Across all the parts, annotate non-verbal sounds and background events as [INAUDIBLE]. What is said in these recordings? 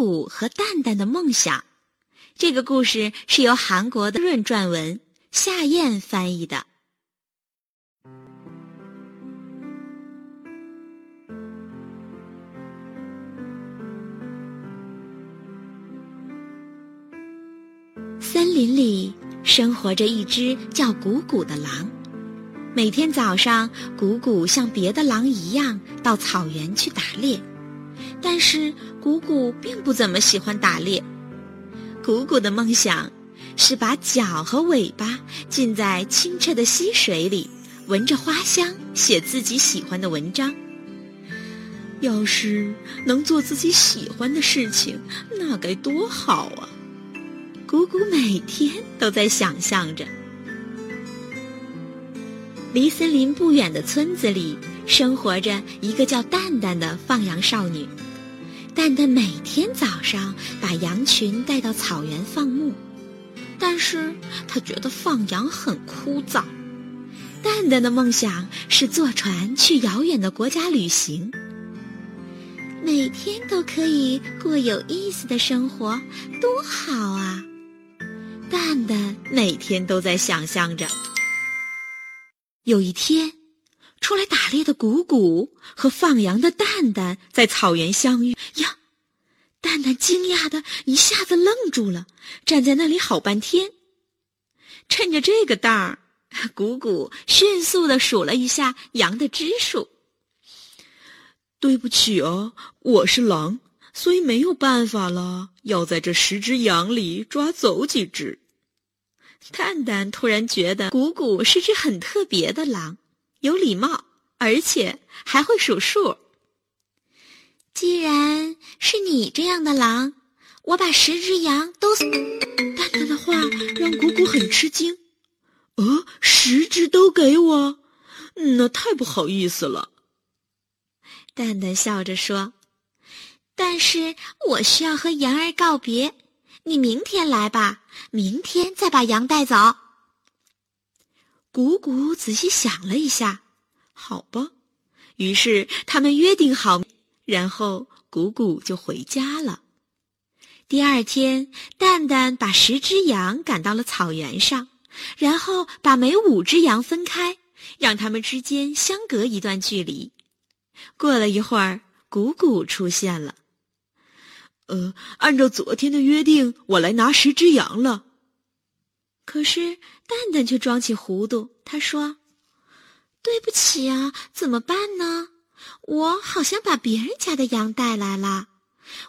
谷和蛋蛋的梦想。这个故事是由韩国的润撰文，夏燕翻译的。森林里生活着一只叫谷谷的狼。每天早上，谷谷像别的狼一样到草原去打猎，但是谷谷并不怎么喜欢打猎。谷谷的梦想是把脚和尾巴浸在清澈的溪水里，闻着花香，写自己喜欢的文章。要是能做自己喜欢的事情，那该多好啊！谷谷每天都在想象着。离森林不远的村子里，生活着一个叫蛋蛋的放羊少女。蛋蛋每天早上把羊群带到草原放牧，但是他觉得放羊很枯燥。蛋蛋的梦想是坐船去遥远的国家旅行，每天都可以过有意思的生活，多好啊！蛋蛋每天都在想象着。有一天。出来打猎的谷谷和放羊的蛋蛋在草原相遇呀！蛋蛋惊讶的一下子愣住了，站在那里好半天。趁着这个当儿，谷谷迅速的数了一下羊的只数。对不起啊，我是狼，所以没有办法了，要在这十只羊里抓走几只。蛋蛋突然觉得谷谷是只很特别的狼。有礼貌，而且还会数数。既然是你这样的狼，我把十只羊都……蛋蛋的话让谷谷很吃惊。呃，十只都给我？那太不好意思了。蛋蛋笑着说：“但是我需要和羊儿告别，你明天来吧，明天再把羊带走。”谷谷仔细想了一下，好吧，于是他们约定好，然后谷谷就回家了。第二天，蛋蛋把十只羊赶到了草原上，然后把每五只羊分开，让它们之间相隔一段距离。过了一会儿，谷谷出现了。呃，按照昨天的约定，我来拿十只羊了。可是蛋蛋却装起糊涂，他说：“对不起啊，怎么办呢？我好像把别人家的羊带来了。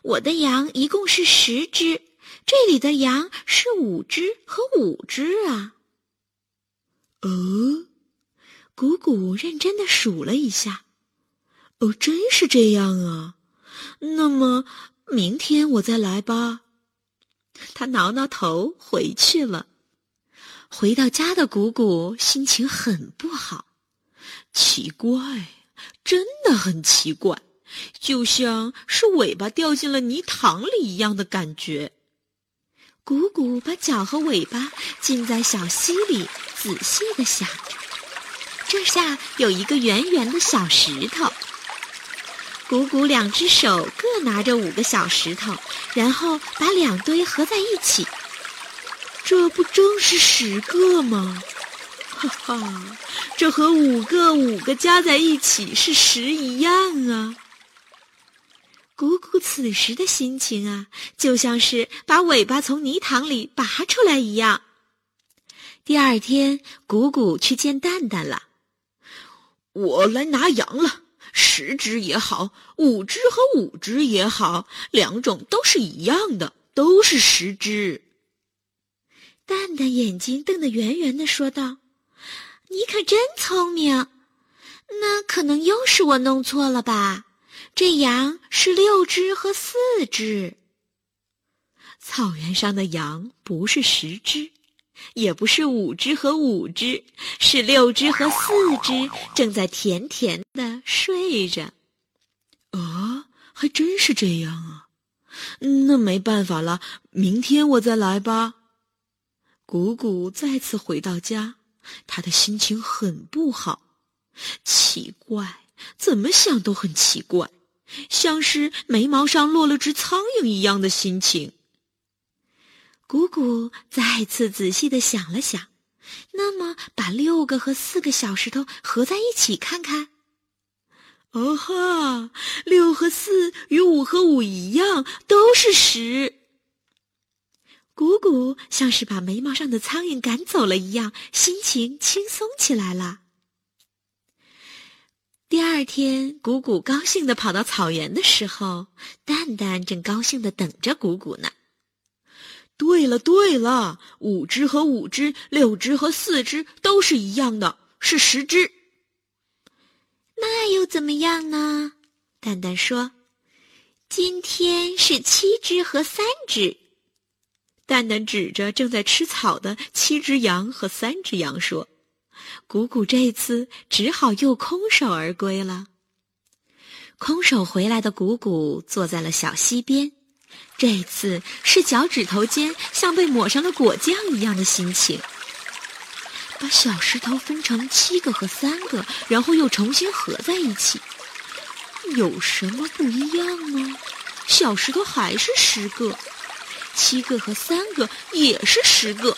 我的羊一共是十只，这里的羊是五只和五只啊。”哦，谷谷认真的数了一下，哦，真是这样啊。那么明天我再来吧。他挠挠头回去了。回到家的谷谷心情很不好，奇怪，真的很奇怪，就像是尾巴掉进了泥塘里一样的感觉。谷谷把脚和尾巴浸在小溪里，仔细的想着。这下有一个圆圆的小石头，谷谷两只手各拿着五个小石头，然后把两堆合在一起。这不正是十个吗？哈哈，这和五个五个加在一起是十一样啊！谷谷此时的心情啊，就像是把尾巴从泥塘里拔出来一样。第二天，谷谷去见蛋蛋了。我来拿羊了，十只也好，五只和五只也好，两种都是一样的，都是十只。蛋蛋眼睛瞪得圆圆的，说道：“你可真聪明，那可能又是我弄错了吧？这羊是六只和四只。草原上的羊不是十只，也不是五只和五只，是六只和四只，正在甜甜的睡着。啊，还真是这样啊！那没办法了，明天我再来吧。”谷谷再次回到家，他的心情很不好。奇怪，怎么想都很奇怪。像是眉毛上落了只苍蝇一样的心情。谷谷再次仔细的想了想，那么把六个和四个小石头合在一起看看。哦哈，六和四与五和五一样，都是十。谷谷像是把眉毛上的苍蝇赶走了一样，心情轻松起来了。第二天，谷谷高兴地跑到草原的时候，蛋蛋正高兴地等着谷谷呢。对了，对了，五只和五只，六只和四只都是一样的，是十只。那又怎么样呢？蛋蛋说：“今天是七只和三只。”蛋蛋指着正在吃草的七只羊和三只羊说：“谷谷这次只好又空手而归了。”空手回来的谷谷坐在了小溪边，这次是脚趾头尖像被抹上了果酱一样的心情。把小石头分成七个和三个，然后又重新合在一起，有什么不一样呢？小石头还是十个，七个和三个也是十个。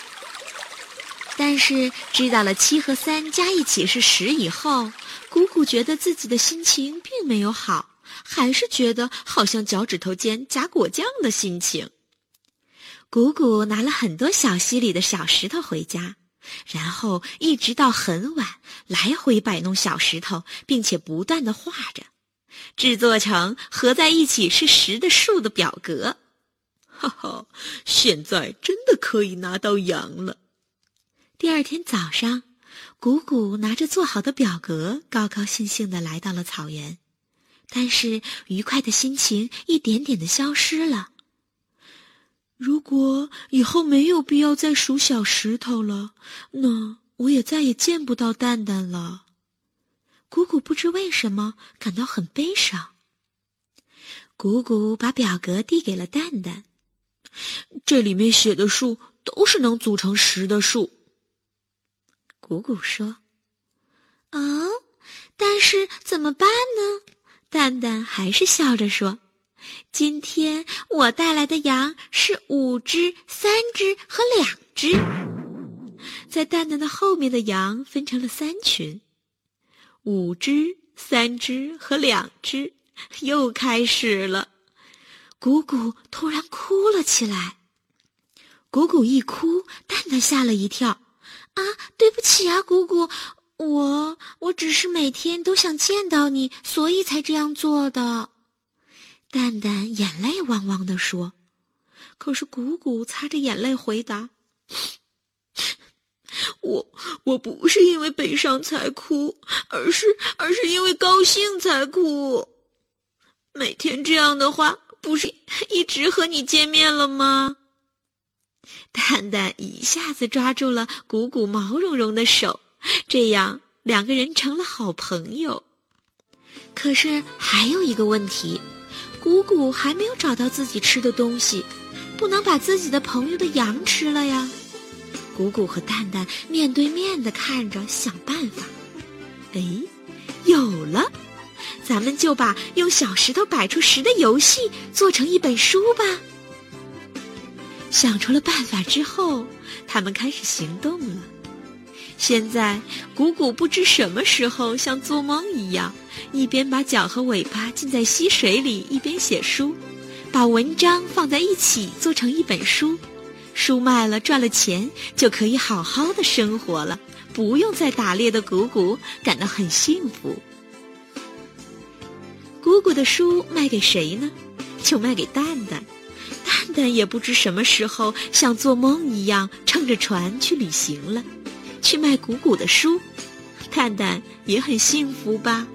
但是知道了七和三加一起是十以后，谷谷觉得自己的心情并没有好，还是觉得好像脚趾头尖夹果酱的心情。谷谷拿了很多小溪里的小石头回家。然后一直到很晚，来回摆弄小石头，并且不断的画着，制作成合在一起是十的数的表格。哈哈，现在真的可以拿到羊了。第二天早上，谷谷拿着做好的表格，高高兴兴的来到了草原，但是愉快的心情一点点的消失了。如果以后没有必要再数小石头了，那我也再也见不到蛋蛋了。谷谷不知为什么感到很悲伤。谷谷把表格递给了蛋蛋，这里面写的数都是能组成十的数。谷谷说：“哦，但是怎么办呢？”蛋蛋还是笑着说。今天我带来的羊是五只、三只和两只，在蛋蛋的后面的羊分成了三群，五只、三只和两只，又开始了。谷谷突然哭了起来。谷谷一哭，蛋蛋吓了一跳。啊，对不起啊，谷谷，我我只是每天都想见到你，所以才这样做的。蛋蛋眼泪汪汪地说：“可是谷谷擦着眼泪回答：‘ [COUGHS] 我我不是因为悲伤才哭，而是而是因为高兴才哭。每天这样的话，不是一直和你见面了吗？’”蛋蛋一下子抓住了鼓鼓毛茸茸的手，这样两个人成了好朋友。可是还有一个问题。鼓鼓还没有找到自己吃的东西，不能把自己的朋友的羊吃了呀。鼓鼓和蛋蛋面对面的看着，想办法。哎，有了！咱们就把用小石头摆出十的游戏做成一本书吧。想出了办法之后，他们开始行动了。现在，谷谷不知什么时候像做梦一样。一边把脚和尾巴浸在溪水里，一边写书，把文章放在一起做成一本书，书卖了赚了钱，就可以好好的生活了，不用再打猎的谷谷感到很幸福。鼓鼓的书卖给谁呢？就卖给蛋蛋，蛋蛋也不知什么时候像做梦一样乘着船去旅行了，去卖鼓鼓的书，蛋蛋也很幸福吧。